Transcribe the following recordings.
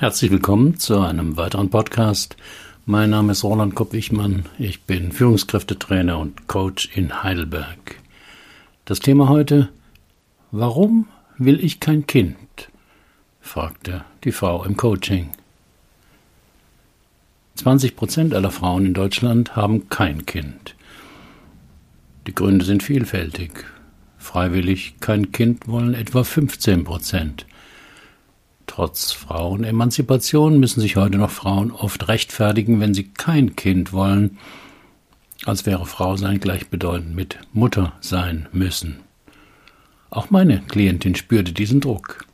Herzlich willkommen zu einem weiteren Podcast. Mein Name ist Roland Kopp-Wichmann. Ich bin Führungskräftetrainer und Coach in Heidelberg. Das Thema heute: Warum will ich kein Kind? fragte die Frau im Coaching. 20 Prozent aller Frauen in Deutschland haben kein Kind. Die Gründe sind vielfältig. Freiwillig kein Kind wollen etwa 15 Prozent. Trotz Frauenemanzipation müssen sich heute noch Frauen oft rechtfertigen, wenn sie kein Kind wollen, als wäre Frau sein gleichbedeutend mit Mutter sein müssen. Auch meine Klientin spürte diesen Druck.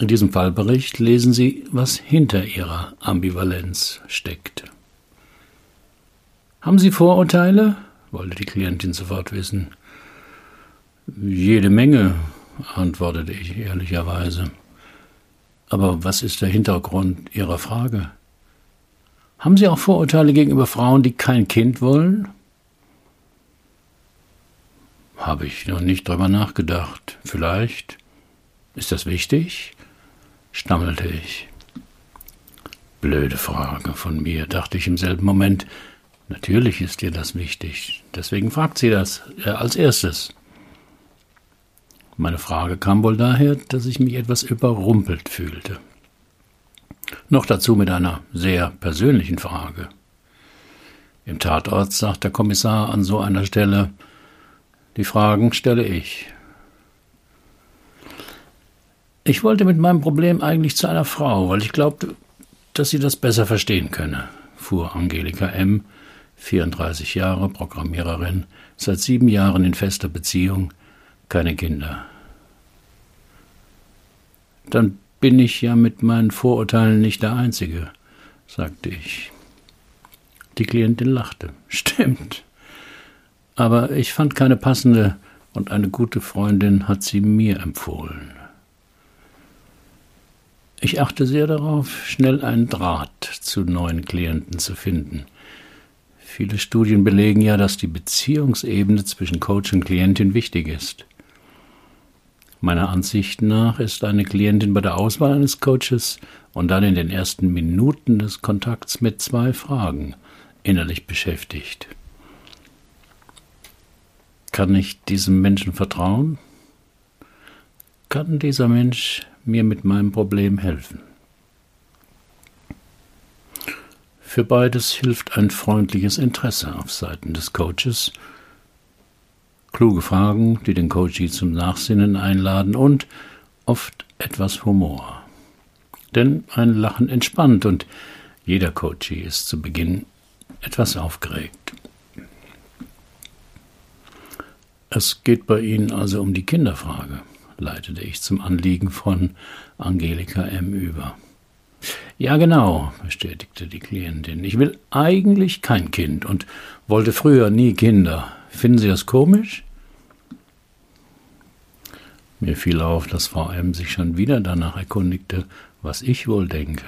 In diesem Fallbericht lesen Sie, was hinter ihrer Ambivalenz steckte. Haben Sie Vorurteile? wollte die Klientin sofort wissen. Jede Menge, antwortete ich ehrlicherweise. Aber was ist der Hintergrund Ihrer Frage? Haben Sie auch Vorurteile gegenüber Frauen, die kein Kind wollen? Habe ich noch nicht drüber nachgedacht. Vielleicht. Ist das wichtig? stammelte ich. Blöde Frage von mir, dachte ich im selben Moment. Natürlich ist dir das wichtig. Deswegen fragt sie das äh, als erstes. Meine Frage kam wohl daher, dass ich mich etwas überrumpelt fühlte. Noch dazu mit einer sehr persönlichen Frage. Im Tatort sagt der Kommissar an so einer Stelle, die Fragen stelle ich. Ich wollte mit meinem Problem eigentlich zu einer Frau, weil ich glaubte, dass sie das besser verstehen könne, fuhr Angelika M., 34 Jahre, Programmiererin, seit sieben Jahren in fester Beziehung, keine Kinder. Dann bin ich ja mit meinen Vorurteilen nicht der Einzige, sagte ich. Die Klientin lachte. Stimmt. Aber ich fand keine passende und eine gute Freundin hat sie mir empfohlen. Ich achte sehr darauf, schnell einen Draht zu neuen Klienten zu finden. Viele Studien belegen ja, dass die Beziehungsebene zwischen Coach und Klientin wichtig ist. Meiner Ansicht nach ist eine Klientin bei der Auswahl eines Coaches und dann in den ersten Minuten des Kontakts mit zwei Fragen innerlich beschäftigt. Kann ich diesem Menschen vertrauen? Kann dieser Mensch mir mit meinem Problem helfen? Für beides hilft ein freundliches Interesse auf Seiten des Coaches, kluge Fragen, die den Coachee zum Nachsinnen einladen und oft etwas Humor. Denn ein Lachen entspannt und jeder Coachee ist zu Beginn etwas aufgeregt. Es geht bei Ihnen also um die Kinderfrage, leitete ich zum Anliegen von Angelika M. über. Ja, genau, bestätigte die Klientin. Ich will eigentlich kein Kind und wollte früher nie Kinder. Finden Sie das komisch? Mir fiel auf, dass Frau M. sich schon wieder danach erkundigte, was ich wohl denke.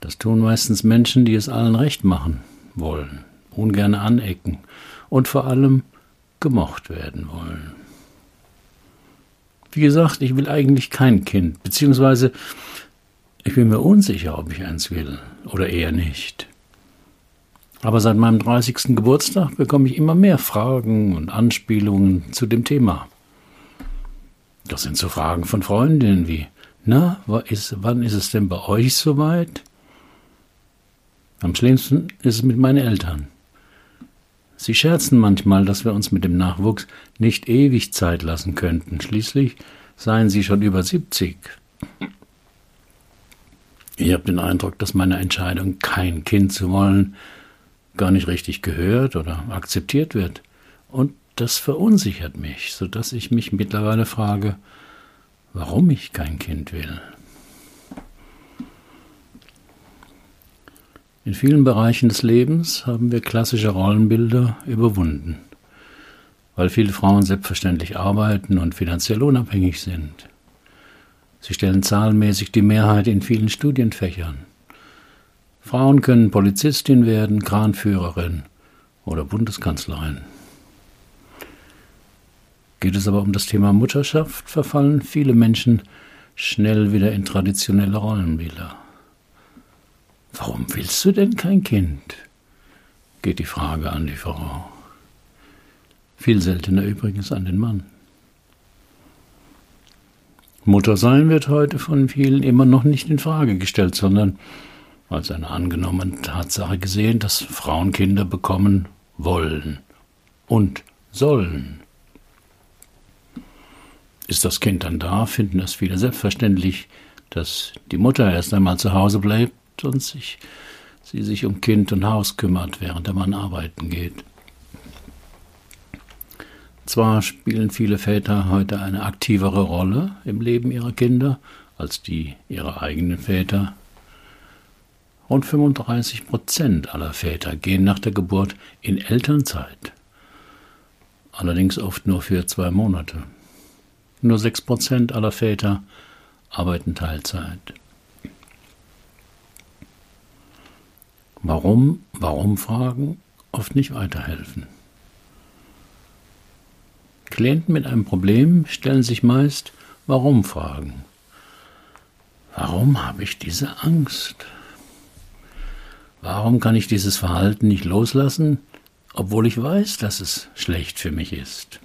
Das tun meistens Menschen, die es allen recht machen wollen, ungern anecken und vor allem gemocht werden wollen. Wie gesagt, ich will eigentlich kein Kind, beziehungsweise ich bin mir unsicher, ob ich eins will oder eher nicht. Aber seit meinem 30. Geburtstag bekomme ich immer mehr Fragen und Anspielungen zu dem Thema. Das sind so Fragen von Freundinnen wie, na, wann ist es denn bei euch soweit? Am schlimmsten ist es mit meinen Eltern. Sie scherzen manchmal, dass wir uns mit dem Nachwuchs nicht ewig Zeit lassen könnten. Schließlich seien sie schon über 70. Ich habe den Eindruck, dass meine Entscheidung, kein Kind zu wollen, gar nicht richtig gehört oder akzeptiert wird. Und das verunsichert mich, so dass ich mich mittlerweile frage, warum ich kein Kind will. In vielen Bereichen des Lebens haben wir klassische Rollenbilder überwunden, weil viele Frauen selbstverständlich arbeiten und finanziell unabhängig sind. Sie stellen zahlenmäßig die Mehrheit in vielen Studienfächern. Frauen können Polizistin werden, Kranführerin oder Bundeskanzlerin. Geht es aber um das Thema Mutterschaft, verfallen viele Menschen schnell wieder in traditionelle Rollenbilder. Warum willst du denn kein Kind? geht die Frage an die Frau. Viel seltener übrigens an den Mann. Muttersein wird heute von vielen immer noch nicht in Frage gestellt, sondern als eine angenommene Tatsache gesehen, dass Frauen Kinder bekommen wollen und sollen. Ist das Kind dann da, finden es viele selbstverständlich, dass die Mutter erst einmal zu Hause bleibt und sich, sie sich um Kind und Haus kümmert, während der Mann arbeiten geht. Zwar spielen viele Väter heute eine aktivere Rolle im Leben ihrer Kinder als die ihrer eigenen Väter. Rund 35 Prozent aller Väter gehen nach der Geburt in Elternzeit, allerdings oft nur für zwei Monate. Nur 6 Prozent aller Väter arbeiten Teilzeit. Warum, warum Fragen oft nicht weiterhelfen. Klienten mit einem Problem stellen sich meist Warum-Fragen. Warum habe ich diese Angst? Warum kann ich dieses Verhalten nicht loslassen, obwohl ich weiß, dass es schlecht für mich ist?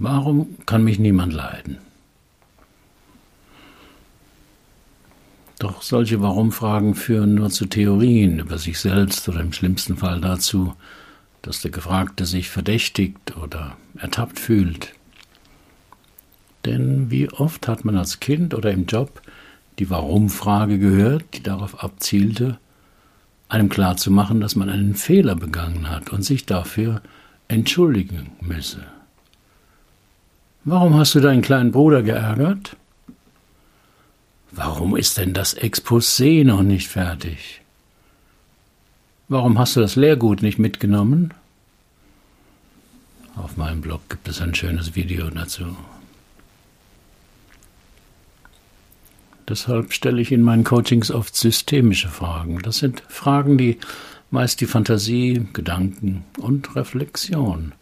Warum kann mich niemand leiden? Doch solche Warum-Fragen führen nur zu Theorien über sich selbst oder im schlimmsten Fall dazu, dass der Gefragte sich verdächtigt oder ertappt fühlt. Denn wie oft hat man als Kind oder im Job die Warum-Frage gehört, die darauf abzielte, einem klarzumachen, dass man einen Fehler begangen hat und sich dafür entschuldigen müsse. Warum hast du deinen kleinen Bruder geärgert? Warum ist denn das Exposé noch nicht fertig? Warum hast du das Lehrgut nicht mitgenommen? Auf meinem Blog gibt es ein schönes Video dazu. Deshalb stelle ich in meinen Coachings oft systemische Fragen. Das sind Fragen, die meist die Fantasie, Gedanken und Reflexion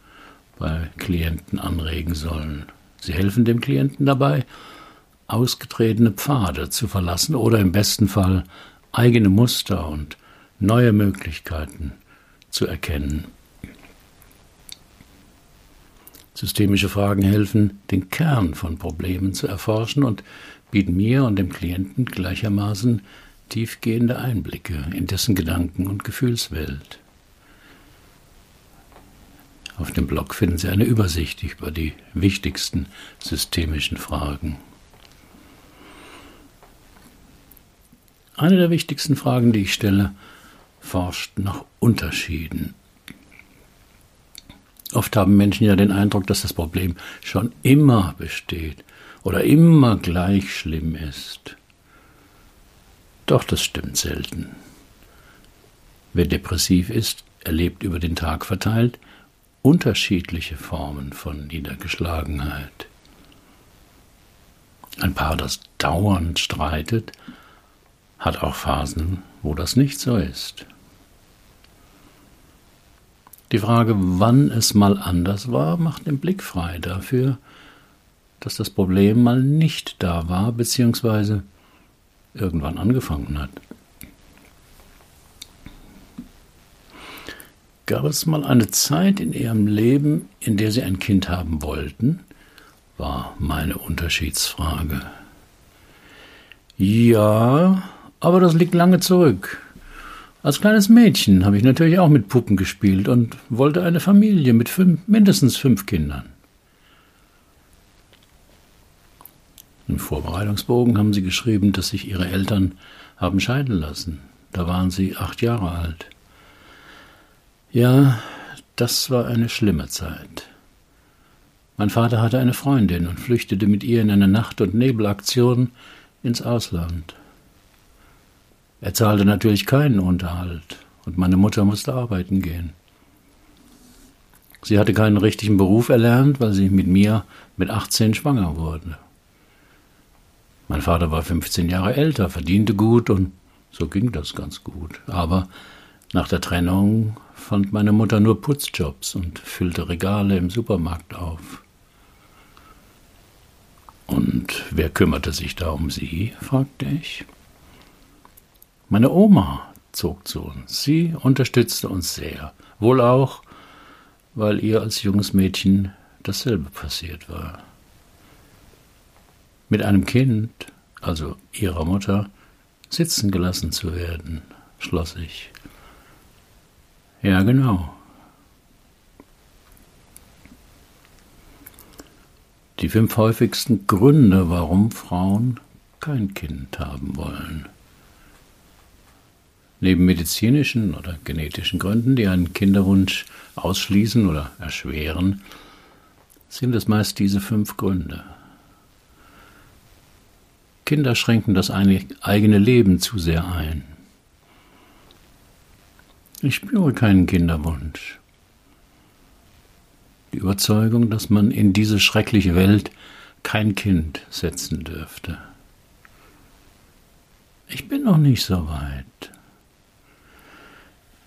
bei Klienten anregen sollen. Sie helfen dem Klienten dabei, ausgetretene Pfade zu verlassen oder im besten Fall eigene Muster und neue Möglichkeiten zu erkennen. Systemische Fragen helfen, den Kern von Problemen zu erforschen und bieten mir und dem Klienten gleichermaßen tiefgehende Einblicke in dessen Gedanken- und Gefühlswelt. Auf dem Blog finden Sie eine Übersicht über die wichtigsten systemischen Fragen. Eine der wichtigsten Fragen, die ich stelle, forscht nach Unterschieden. Oft haben Menschen ja den Eindruck, dass das Problem schon immer besteht oder immer gleich schlimm ist. Doch das stimmt selten. Wer depressiv ist, erlebt über den Tag verteilt unterschiedliche Formen von Niedergeschlagenheit. Ein Paar, das dauernd streitet, hat auch Phasen, wo das nicht so ist. Die Frage, wann es mal anders war, macht den Blick frei dafür, dass das Problem mal nicht da war, beziehungsweise irgendwann angefangen hat. Gab es mal eine Zeit in Ihrem Leben, in der Sie ein Kind haben wollten? war meine Unterschiedsfrage. Ja, aber das liegt lange zurück. Als kleines Mädchen habe ich natürlich auch mit Puppen gespielt und wollte eine Familie mit fünf, mindestens fünf Kindern. Im Vorbereitungsbogen haben sie geschrieben, dass sich ihre Eltern haben scheiden lassen. Da waren sie acht Jahre alt. Ja, das war eine schlimme Zeit. Mein Vater hatte eine Freundin und flüchtete mit ihr in einer Nacht- und Nebelaktion ins Ausland. Er zahlte natürlich keinen Unterhalt und meine Mutter musste arbeiten gehen. Sie hatte keinen richtigen Beruf erlernt, weil sie mit mir mit 18 schwanger wurde. Mein Vater war 15 Jahre älter, verdiente gut und so ging das ganz gut. Aber nach der Trennung fand meine Mutter nur Putzjobs und füllte Regale im Supermarkt auf. Und wer kümmerte sich da um Sie? fragte ich. Meine Oma zog zu uns. Sie unterstützte uns sehr. Wohl auch, weil ihr als junges Mädchen dasselbe passiert war. Mit einem Kind, also ihrer Mutter, sitzen gelassen zu werden, schloss ich. Ja, genau. Die fünf häufigsten Gründe, warum Frauen kein Kind haben wollen. Neben medizinischen oder genetischen Gründen, die einen Kinderwunsch ausschließen oder erschweren, sind es meist diese fünf Gründe. Kinder schränken das eigene Leben zu sehr ein. Ich spüre keinen Kinderwunsch. Die Überzeugung, dass man in diese schreckliche Welt kein Kind setzen dürfte. Ich bin noch nicht so weit.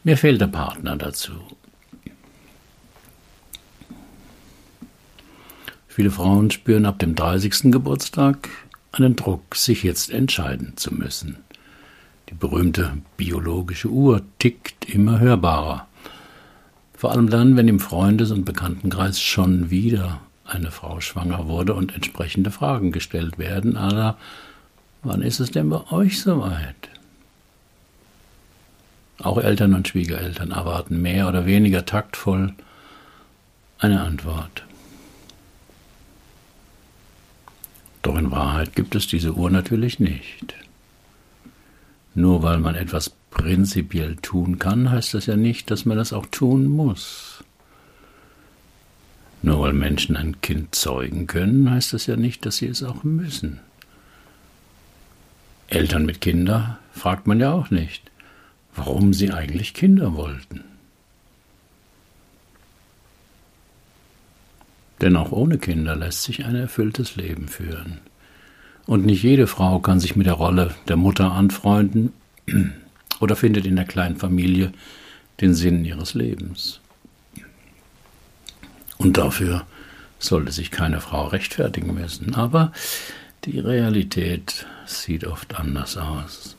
Mir fehlt der Partner dazu. Viele Frauen spüren ab dem 30. Geburtstag einen Druck, sich jetzt entscheiden zu müssen. Die berühmte biologische Uhr tickt immer hörbarer. Vor allem dann, wenn im Freundes- und Bekanntenkreis schon wieder eine Frau schwanger wurde und entsprechende Fragen gestellt werden. Aber wann ist es denn bei euch soweit? Auch Eltern und Schwiegereltern erwarten mehr oder weniger taktvoll eine Antwort. Doch in Wahrheit gibt es diese Uhr natürlich nicht. Nur weil man etwas prinzipiell tun kann, heißt das ja nicht, dass man das auch tun muss. Nur weil Menschen ein Kind zeugen können, heißt das ja nicht, dass sie es auch müssen. Eltern mit Kindern fragt man ja auch nicht warum sie eigentlich Kinder wollten. Denn auch ohne Kinder lässt sich ein erfülltes Leben führen. Und nicht jede Frau kann sich mit der Rolle der Mutter anfreunden oder findet in der kleinen Familie den Sinn ihres Lebens. Und dafür sollte sich keine Frau rechtfertigen müssen. Aber die Realität sieht oft anders aus.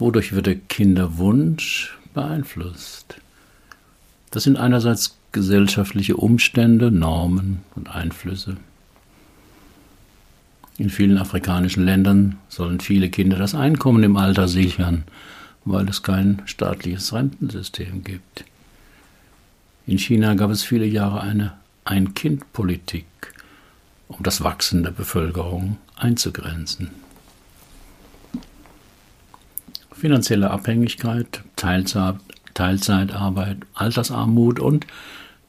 Wodurch wird der Kinderwunsch beeinflusst? Das sind einerseits gesellschaftliche Umstände, Normen und Einflüsse. In vielen afrikanischen Ländern sollen viele Kinder das Einkommen im Alter sichern, weil es kein staatliches Rentensystem gibt. In China gab es viele Jahre eine Ein-Kind-Politik, um das Wachsen der Bevölkerung einzugrenzen finanzielle Abhängigkeit, Teilzeitarbeit, Altersarmut und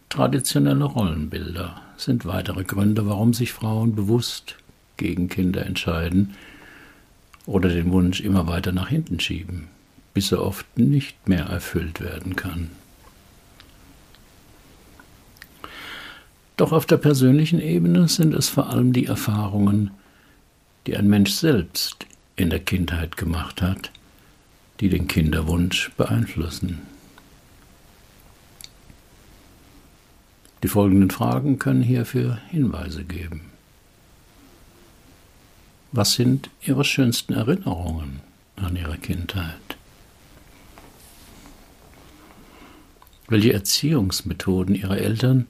traditionelle Rollenbilder sind weitere Gründe, warum sich Frauen bewusst gegen Kinder entscheiden oder den Wunsch immer weiter nach hinten schieben, bis er oft nicht mehr erfüllt werden kann. Doch auf der persönlichen Ebene sind es vor allem die Erfahrungen, die ein Mensch selbst in der Kindheit gemacht hat, die den Kinderwunsch beeinflussen. Die folgenden Fragen können hierfür Hinweise geben. Was sind Ihre schönsten Erinnerungen an Ihre Kindheit? Welche Erziehungsmethoden Ihrer Eltern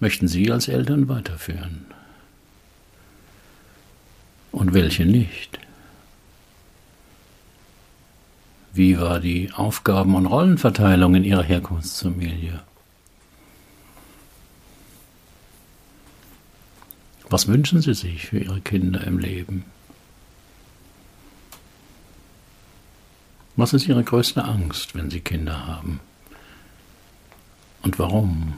möchten Sie als Eltern weiterführen? Und welche nicht? Wie war die Aufgaben- und Rollenverteilung in Ihrer Herkunftsfamilie? Was wünschen Sie sich für Ihre Kinder im Leben? Was ist Ihre größte Angst, wenn Sie Kinder haben? Und warum?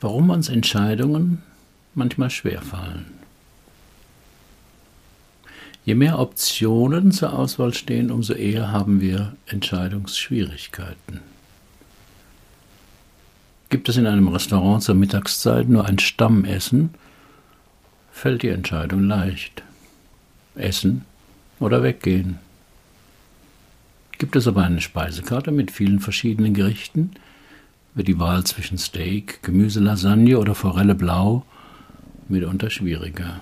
Warum uns Entscheidungen manchmal schwerfallen? Je mehr Optionen zur Auswahl stehen, umso eher haben wir Entscheidungsschwierigkeiten. Gibt es in einem Restaurant zur Mittagszeit nur ein Stammessen, fällt die Entscheidung leicht. Essen oder weggehen. Gibt es aber eine Speisekarte mit vielen verschiedenen Gerichten, wird die Wahl zwischen Steak, Gemüselasagne oder Forelle blau mitunter schwieriger.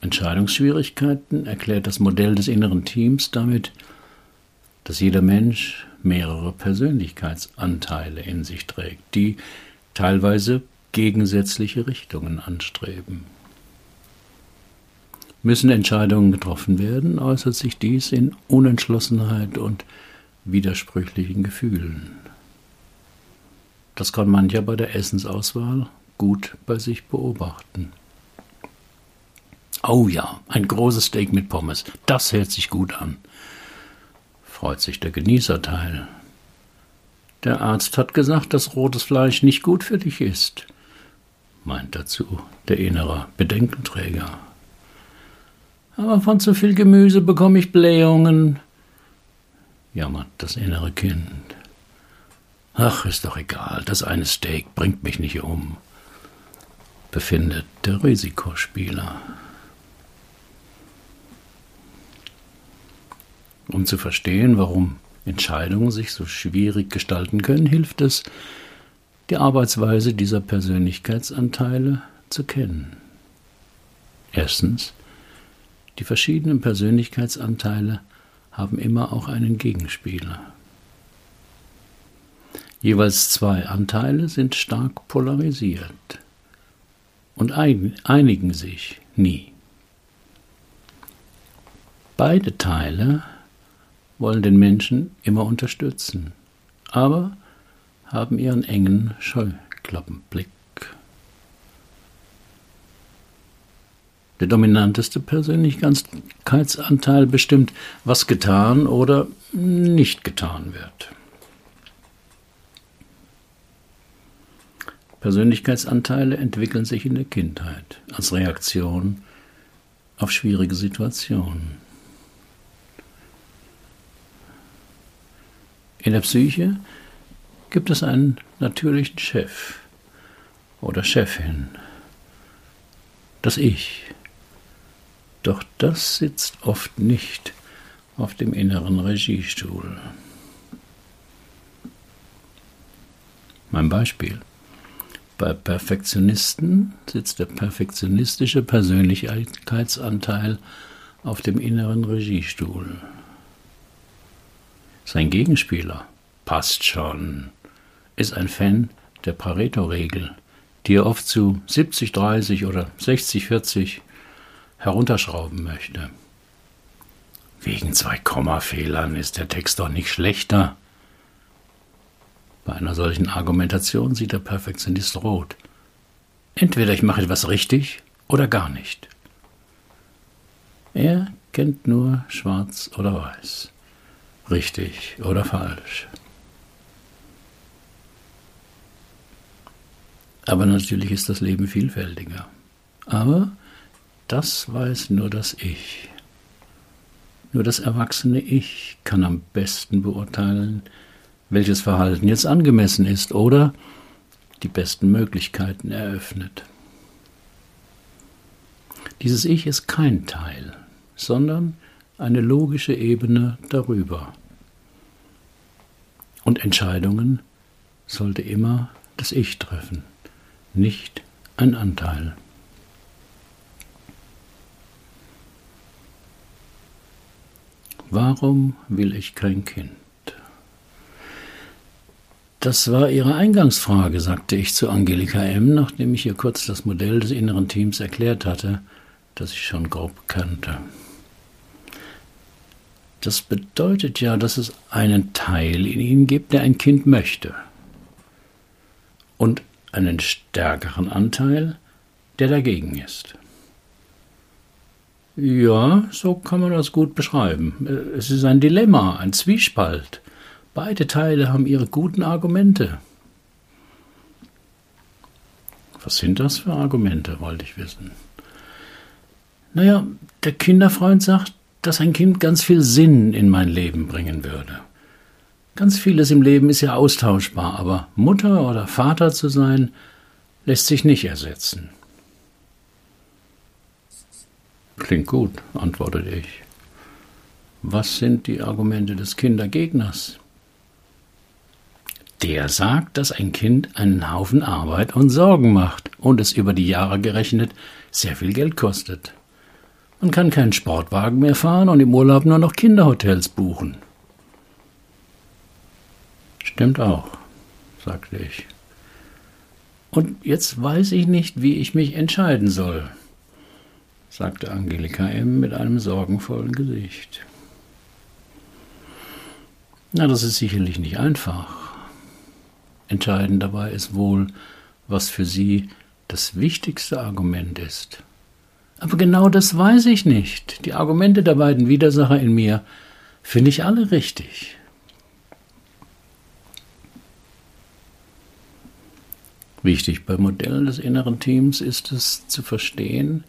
Entscheidungsschwierigkeiten erklärt das Modell des inneren Teams damit, dass jeder Mensch mehrere Persönlichkeitsanteile in sich trägt, die teilweise gegensätzliche Richtungen anstreben. Müssen Entscheidungen getroffen werden, äußert sich dies in Unentschlossenheit und widersprüchlichen Gefühlen. Das kann mancher bei der Essensauswahl gut bei sich beobachten. Oh ja, ein großes Steak mit Pommes, das hält sich gut an, freut sich der Genießerteil. Der Arzt hat gesagt, dass rotes Fleisch nicht gut für dich ist, meint dazu der innere Bedenkenträger. Aber von zu viel Gemüse bekomme ich Blähungen, jammert das innere Kind. Ach, ist doch egal, das eine Steak bringt mich nicht um, befindet der Risikospieler. Um zu verstehen, warum Entscheidungen sich so schwierig gestalten können, hilft es, die Arbeitsweise dieser Persönlichkeitsanteile zu kennen. Erstens, die verschiedenen Persönlichkeitsanteile haben immer auch einen Gegenspieler. Jeweils zwei Anteile sind stark polarisiert und einigen sich nie. Beide Teile wollen den Menschen immer unterstützen, aber haben ihren engen Scheuklappenblick. Der dominanteste Persönlichkeitsanteil bestimmt, was getan oder nicht getan wird. Persönlichkeitsanteile entwickeln sich in der Kindheit als Reaktion auf schwierige Situationen. In der Psyche gibt es einen natürlichen Chef oder Chefin, das Ich. Doch das sitzt oft nicht auf dem inneren Regiestuhl. Mein Beispiel. Bei Perfektionisten sitzt der perfektionistische Persönlichkeitsanteil auf dem inneren Regiestuhl. Sein Gegenspieler passt schon, ist ein Fan der Pareto-Regel, die er oft zu 70-30 oder 60-40 herunterschrauben möchte. Wegen zwei Kommafehlern ist der Text doch nicht schlechter. Bei einer solchen Argumentation sieht der Perfektionist rot. Entweder ich mache etwas richtig oder gar nicht. Er kennt nur schwarz oder weiß, richtig oder falsch. Aber natürlich ist das Leben vielfältiger. Aber das weiß nur das Ich. Nur das erwachsene Ich kann am besten beurteilen, welches Verhalten jetzt angemessen ist oder die besten Möglichkeiten eröffnet. Dieses Ich ist kein Teil, sondern eine logische Ebene darüber. Und Entscheidungen sollte immer das Ich treffen, nicht ein Anteil. Warum will ich kein Kind? Das war Ihre Eingangsfrage, sagte ich zu Angelika M., nachdem ich ihr kurz das Modell des inneren Teams erklärt hatte, das ich schon grob kannte. Das bedeutet ja, dass es einen Teil in Ihnen gibt, der ein Kind möchte. Und einen stärkeren Anteil, der dagegen ist. Ja, so kann man das gut beschreiben. Es ist ein Dilemma, ein Zwiespalt. Beide Teile haben ihre guten Argumente. Was sind das für Argumente, wollte ich wissen. Naja, der Kinderfreund sagt, dass ein Kind ganz viel Sinn in mein Leben bringen würde. Ganz vieles im Leben ist ja austauschbar, aber Mutter oder Vater zu sein, lässt sich nicht ersetzen. Klingt gut, antwortete ich. Was sind die Argumente des Kindergegners? Der sagt, dass ein Kind einen Haufen Arbeit und Sorgen macht und es über die Jahre gerechnet sehr viel Geld kostet. Man kann keinen Sportwagen mehr fahren und im Urlaub nur noch Kinderhotels buchen. Stimmt auch, sagte ich. Und jetzt weiß ich nicht, wie ich mich entscheiden soll, sagte Angelika M. mit einem sorgenvollen Gesicht. Na, das ist sicherlich nicht einfach. Entscheidend dabei ist wohl, was für sie das wichtigste Argument ist. Aber genau das weiß ich nicht. Die Argumente der beiden Widersacher in mir finde ich alle richtig. Wichtig bei Modellen des inneren Teams ist es zu verstehen,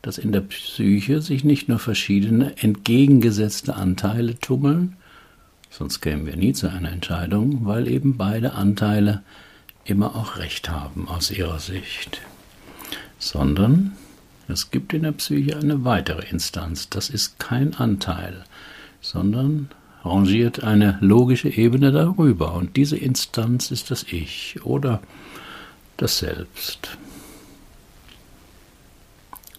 dass in der Psyche sich nicht nur verschiedene entgegengesetzte Anteile tummeln, sonst kämen wir nie zu einer Entscheidung, weil eben beide Anteile immer auch Recht haben aus ihrer Sicht, sondern es gibt in der Psyche eine weitere Instanz, das ist kein Anteil, sondern rangiert eine logische Ebene darüber, und diese Instanz ist das Ich oder das Selbst.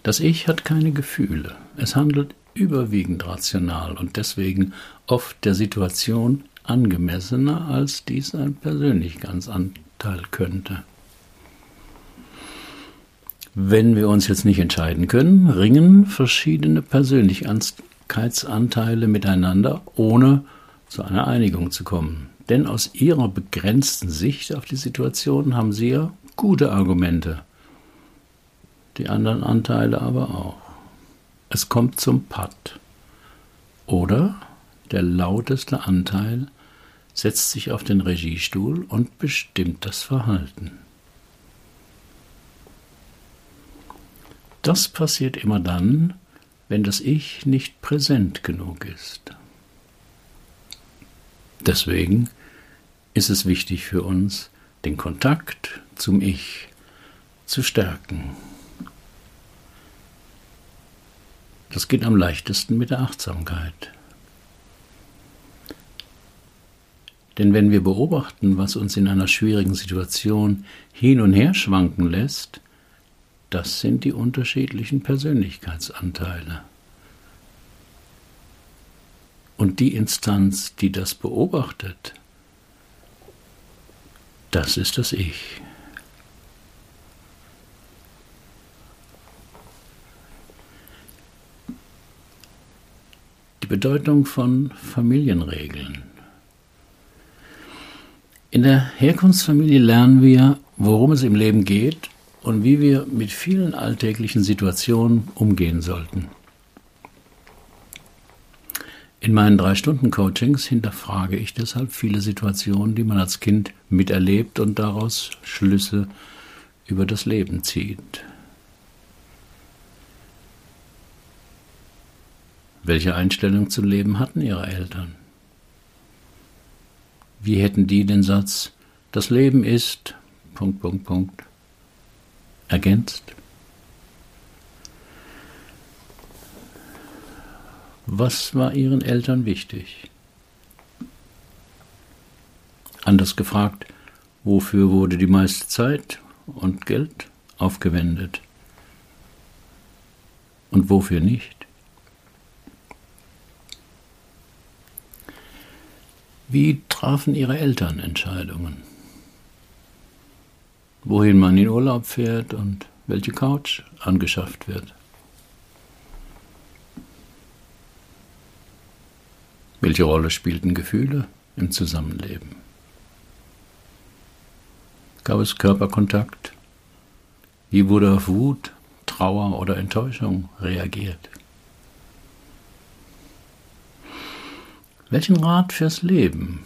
Das Ich hat keine Gefühle. Es handelt überwiegend rational und deswegen oft der Situation angemessener, als dies ein Persönlichkeitsanteil könnte. Wenn wir uns jetzt nicht entscheiden können, ringen verschiedene Persönlichkeitsanteile miteinander, ohne zu einer Einigung zu kommen. Denn aus ihrer begrenzten Sicht auf die Situation haben sie ja gute Argumente, die anderen Anteile aber auch. Es kommt zum Patt. Oder der lauteste Anteil setzt sich auf den Regiestuhl und bestimmt das Verhalten. Das passiert immer dann, wenn das Ich nicht präsent genug ist. Deswegen ist es wichtig für uns, den Kontakt zum Ich zu stärken. Das geht am leichtesten mit der Achtsamkeit. Denn wenn wir beobachten, was uns in einer schwierigen Situation hin und her schwanken lässt, das sind die unterschiedlichen Persönlichkeitsanteile. Und die Instanz, die das beobachtet, das ist das Ich. Die Bedeutung von Familienregeln. In der Herkunftsfamilie lernen wir, worum es im Leben geht und wie wir mit vielen alltäglichen Situationen umgehen sollten. In meinen drei Stunden Coachings hinterfrage ich deshalb viele Situationen, die man als Kind miterlebt und daraus Schlüsse über das Leben zieht. Welche Einstellung zum Leben hatten Ihre Eltern? Wie hätten die den Satz Das Leben ist Punkt, Punkt, Punkt ergänzt? Was war Ihren Eltern wichtig? Anders gefragt, wofür wurde die meiste Zeit und Geld aufgewendet? Und wofür nicht? Wie trafen Ihre Eltern Entscheidungen? Wohin man in Urlaub fährt und welche Couch angeschafft wird? Welche Rolle spielten Gefühle im Zusammenleben? Gab es Körperkontakt? Wie wurde auf Wut, Trauer oder Enttäuschung reagiert? Welchen Rat fürs Leben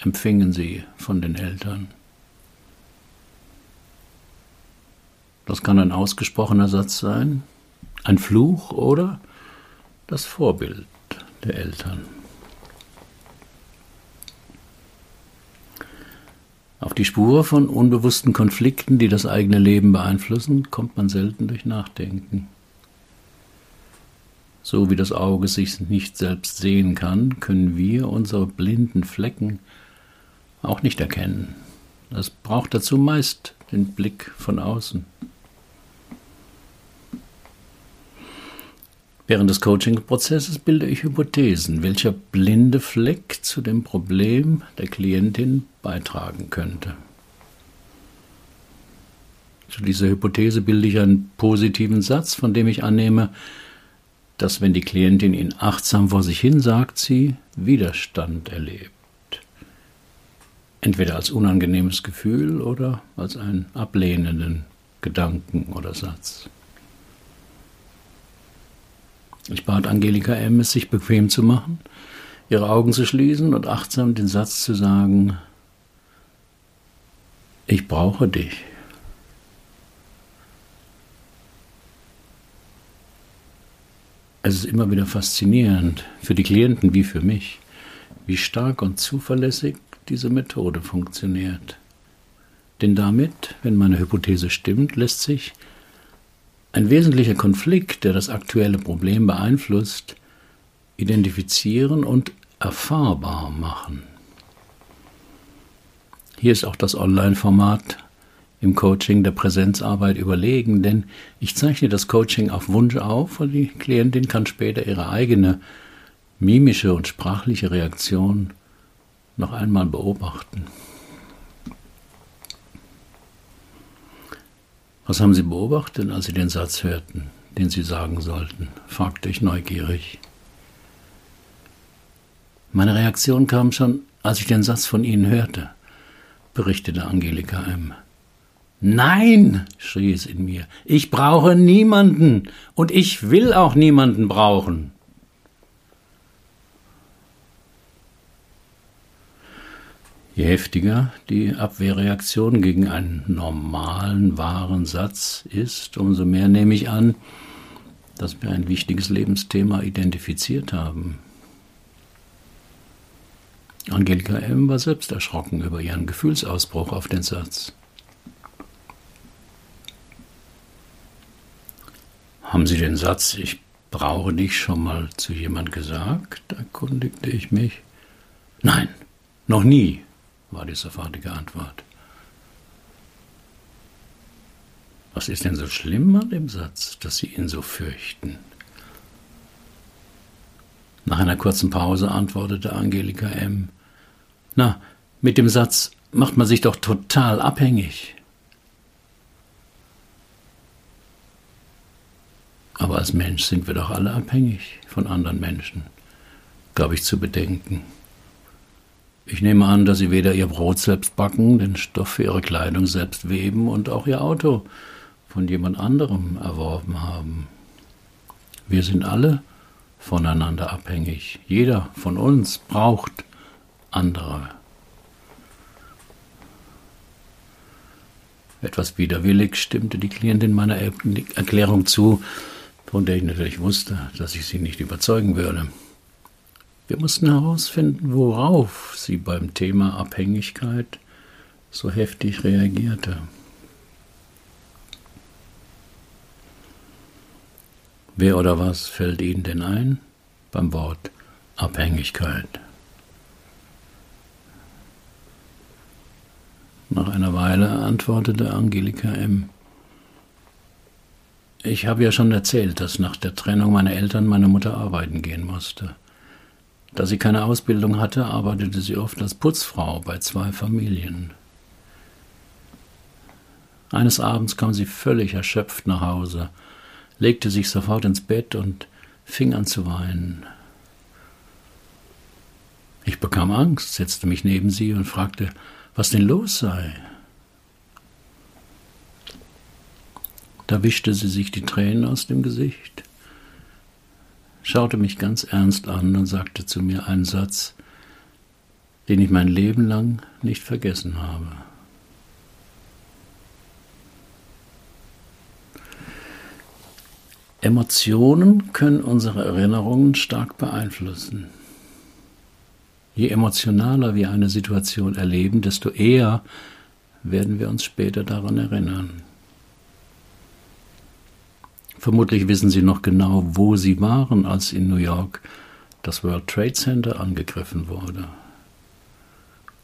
empfingen Sie von den Eltern? Das kann ein ausgesprochener Satz sein, ein Fluch oder das Vorbild der Eltern. Auf die Spur von unbewussten Konflikten, die das eigene Leben beeinflussen, kommt man selten durch Nachdenken. So wie das Auge sich nicht selbst sehen kann, können wir unsere blinden Flecken auch nicht erkennen. Es braucht dazu meist den Blick von außen. Während des Coaching-Prozesses bilde ich Hypothesen, welcher blinde Fleck zu dem Problem der Klientin beitragen könnte. Zu dieser Hypothese bilde ich einen positiven Satz, von dem ich annehme, dass wenn die Klientin ihn achtsam vor sich hin sagt, sie Widerstand erlebt. Entweder als unangenehmes Gefühl oder als einen ablehnenden Gedanken oder Satz. Ich bat Angelika M., es sich bequem zu machen, ihre Augen zu schließen und achtsam den Satz zu sagen, ich brauche dich. Es ist immer wieder faszinierend, für die Klienten wie für mich, wie stark und zuverlässig diese Methode funktioniert. Denn damit, wenn meine Hypothese stimmt, lässt sich ein wesentlicher Konflikt, der das aktuelle Problem beeinflusst, identifizieren und erfahrbar machen. Hier ist auch das Online-Format im Coaching der Präsenzarbeit überlegen, denn ich zeichne das Coaching auf Wunsch auf und die Klientin kann später ihre eigene mimische und sprachliche Reaktion noch einmal beobachten. Was haben Sie beobachtet, als Sie den Satz hörten, den Sie sagen sollten? fragte ich neugierig. Meine Reaktion kam schon, als ich den Satz von Ihnen hörte, berichtete Angelika M. Nein, schrie es in mir, ich brauche niemanden und ich will auch niemanden brauchen. Je heftiger die Abwehrreaktion gegen einen normalen, wahren Satz ist, umso mehr nehme ich an, dass wir ein wichtiges Lebensthema identifiziert haben. Angelika M. war selbst erschrocken über ihren Gefühlsausbruch auf den Satz. Haben Sie den Satz, ich brauche dich schon mal zu jemand gesagt? erkundigte ich mich. Nein, noch nie, war die sofortige Antwort. Was ist denn so schlimm an dem Satz, dass Sie ihn so fürchten? Nach einer kurzen Pause antwortete Angelika M. Na, mit dem Satz macht man sich doch total abhängig. Aber als Mensch sind wir doch alle abhängig von anderen Menschen, glaube ich zu bedenken. Ich nehme an, dass Sie weder Ihr Brot selbst backen, den Stoff für Ihre Kleidung selbst weben und auch Ihr Auto von jemand anderem erworben haben. Wir sind alle voneinander abhängig. Jeder von uns braucht andere. Etwas widerwillig stimmte die Klientin meiner Erklärung zu, von der ich natürlich wusste, dass ich sie nicht überzeugen würde. Wir mussten herausfinden, worauf sie beim Thema Abhängigkeit so heftig reagierte. Wer oder was fällt Ihnen denn ein beim Wort Abhängigkeit? Nach einer Weile antwortete Angelika M. Ich habe ja schon erzählt, dass nach der Trennung meiner Eltern meine Mutter arbeiten gehen musste. Da sie keine Ausbildung hatte, arbeitete sie oft als Putzfrau bei zwei Familien. Eines Abends kam sie völlig erschöpft nach Hause, legte sich sofort ins Bett und fing an zu weinen. Ich bekam Angst, setzte mich neben sie und fragte, was denn los sei. Da wischte sie sich die Tränen aus dem Gesicht, schaute mich ganz ernst an und sagte zu mir einen Satz, den ich mein Leben lang nicht vergessen habe. Emotionen können unsere Erinnerungen stark beeinflussen. Je emotionaler wir eine Situation erleben, desto eher werden wir uns später daran erinnern. Vermutlich wissen Sie noch genau, wo Sie waren, als in New York das World Trade Center angegriffen wurde.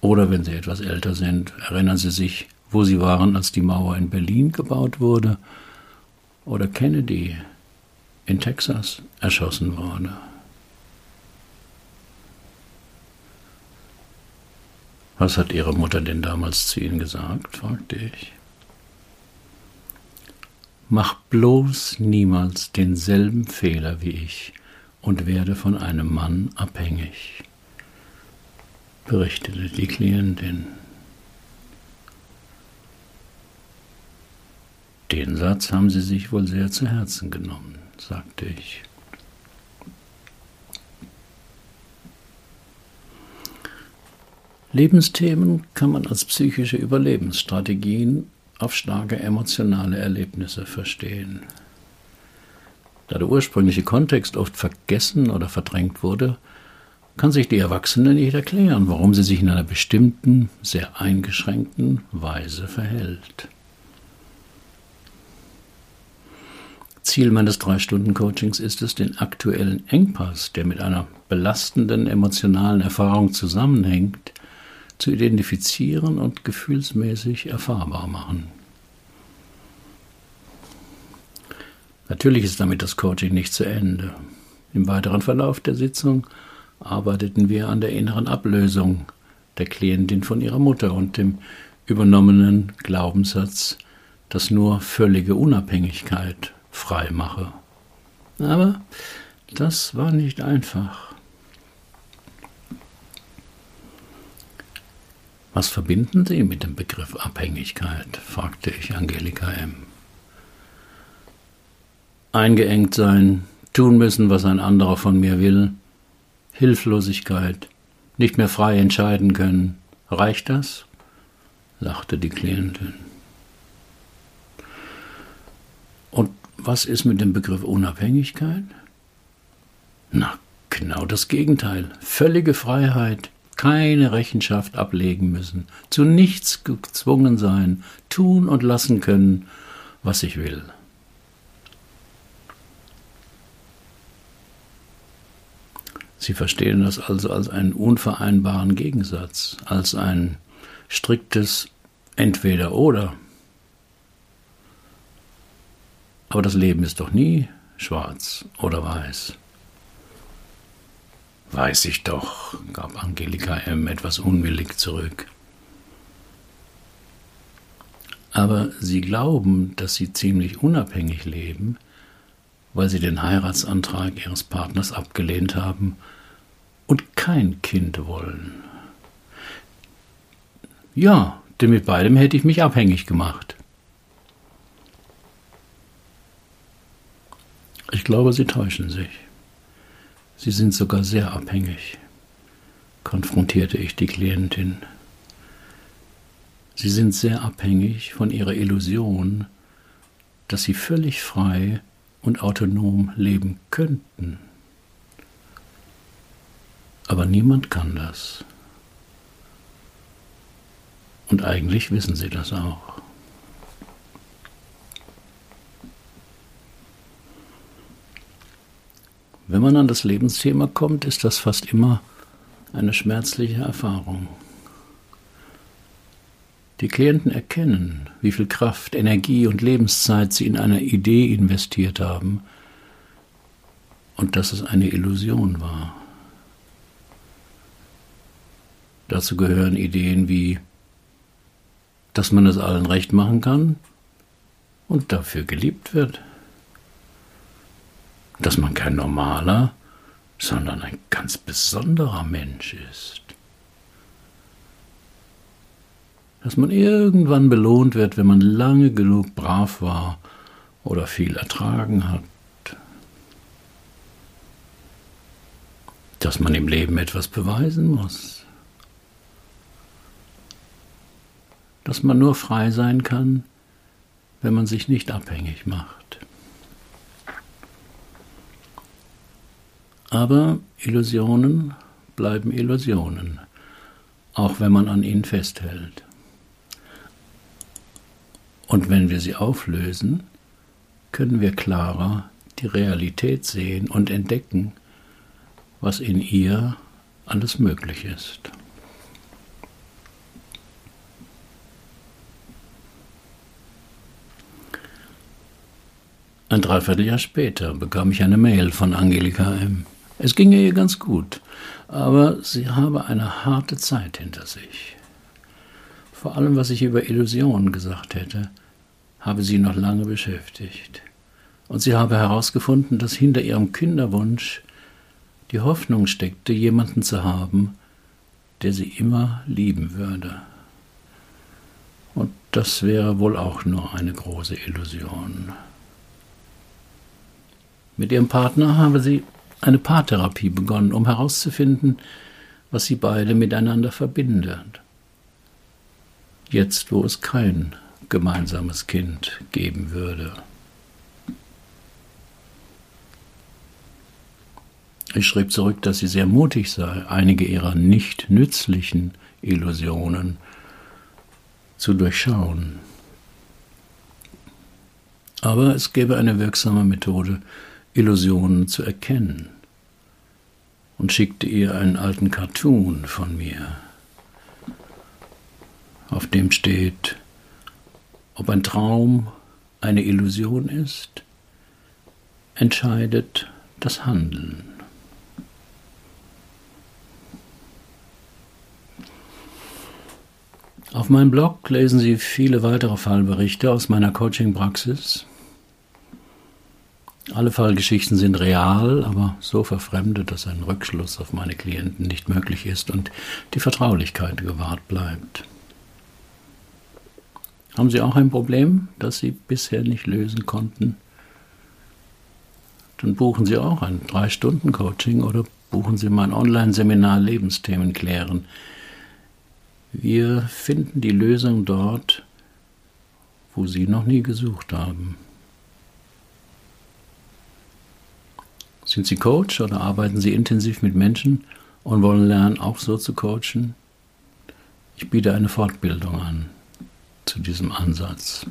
Oder wenn Sie etwas älter sind, erinnern Sie sich, wo Sie waren, als die Mauer in Berlin gebaut wurde oder Kennedy in Texas erschossen wurde. Was hat Ihre Mutter denn damals zu Ihnen gesagt? fragte ich. Mach bloß niemals denselben Fehler wie ich und werde von einem Mann abhängig, berichtete die Klientin. Den Satz haben Sie sich wohl sehr zu Herzen genommen, sagte ich. Lebensthemen kann man als psychische Überlebensstrategien auf starke emotionale Erlebnisse verstehen. Da der ursprüngliche Kontext oft vergessen oder verdrängt wurde, kann sich die Erwachsene nicht erklären, warum sie sich in einer bestimmten, sehr eingeschränkten Weise verhält. Ziel meines Drei-Stunden-Coachings ist es, den aktuellen Engpass, der mit einer belastenden emotionalen Erfahrung zusammenhängt, zu identifizieren und gefühlsmäßig erfahrbar machen. Natürlich ist damit das Coaching nicht zu Ende. Im weiteren Verlauf der Sitzung arbeiteten wir an der inneren Ablösung der Klientin von ihrer Mutter und dem übernommenen Glaubenssatz, dass nur völlige Unabhängigkeit frei mache. Aber das war nicht einfach. Was verbinden Sie mit dem Begriff Abhängigkeit? fragte ich Angelika M. Eingeengt sein, tun müssen, was ein anderer von mir will, Hilflosigkeit, nicht mehr frei entscheiden können. Reicht das? lachte die Klientin. Und was ist mit dem Begriff Unabhängigkeit? Na, genau das Gegenteil. Völlige Freiheit, keine Rechenschaft ablegen müssen, zu nichts gezwungen sein, tun und lassen können, was ich will. Sie verstehen das also als einen unvereinbaren Gegensatz, als ein striktes Entweder oder. Aber das Leben ist doch nie schwarz oder weiß. Weiß ich doch, gab Angelika M. etwas unwillig zurück. Aber Sie glauben, dass Sie ziemlich unabhängig leben, weil Sie den Heiratsantrag Ihres Partners abgelehnt haben und kein Kind wollen. Ja, denn mit beidem hätte ich mich abhängig gemacht. Ich glaube, Sie täuschen sich. Sie sind sogar sehr abhängig, konfrontierte ich die Klientin. Sie sind sehr abhängig von ihrer Illusion, dass sie völlig frei und autonom leben könnten. Aber niemand kann das. Und eigentlich wissen sie das auch. Wenn man an das Lebensthema kommt, ist das fast immer eine schmerzliche Erfahrung. Die Klienten erkennen, wie viel Kraft, Energie und Lebenszeit sie in eine Idee investiert haben und dass es eine Illusion war. Dazu gehören Ideen wie, dass man es allen recht machen kann und dafür geliebt wird dass man kein normaler, sondern ein ganz besonderer Mensch ist. Dass man irgendwann belohnt wird, wenn man lange genug brav war oder viel ertragen hat. Dass man im Leben etwas beweisen muss. Dass man nur frei sein kann, wenn man sich nicht abhängig macht. Aber Illusionen bleiben Illusionen, auch wenn man an ihnen festhält. Und wenn wir sie auflösen, können wir klarer die Realität sehen und entdecken, was in ihr alles möglich ist. Ein Dreivierteljahr später bekam ich eine Mail von Angelika M. Es ginge ihr ganz gut, aber sie habe eine harte Zeit hinter sich. Vor allem, was ich über Illusionen gesagt hätte, habe sie noch lange beschäftigt. Und sie habe herausgefunden, dass hinter ihrem Kinderwunsch die Hoffnung steckte, jemanden zu haben, der sie immer lieben würde. Und das wäre wohl auch nur eine große Illusion. Mit ihrem Partner habe sie eine Paartherapie begonnen, um herauszufinden, was sie beide miteinander verbindet. Jetzt, wo es kein gemeinsames Kind geben würde. Ich schrieb zurück, dass sie sehr mutig sei, einige ihrer nicht nützlichen Illusionen zu durchschauen. Aber es gäbe eine wirksame Methode, Illusionen zu erkennen und schickte ihr einen alten Cartoon von mir, auf dem steht, ob ein Traum eine Illusion ist, entscheidet das Handeln. Auf meinem Blog lesen Sie viele weitere Fallberichte aus meiner Coaching-Praxis alle Fallgeschichten sind real, aber so verfremdet, dass ein Rückschluss auf meine Klienten nicht möglich ist und die Vertraulichkeit gewahrt bleibt. Haben Sie auch ein Problem, das Sie bisher nicht lösen konnten? Dann buchen Sie auch ein 3-Stunden-Coaching oder buchen Sie mein Online-Seminar Lebensthemen klären. Wir finden die Lösung dort, wo Sie noch nie gesucht haben. Sind Sie Coach oder arbeiten Sie intensiv mit Menschen und wollen lernen, auch so zu coachen? Ich biete eine Fortbildung an zu diesem Ansatz.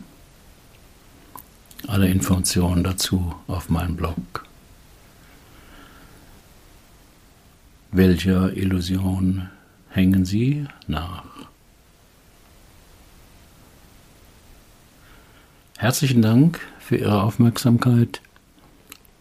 Alle Informationen dazu auf meinem Blog. Welcher Illusion hängen Sie nach? Herzlichen Dank für Ihre Aufmerksamkeit.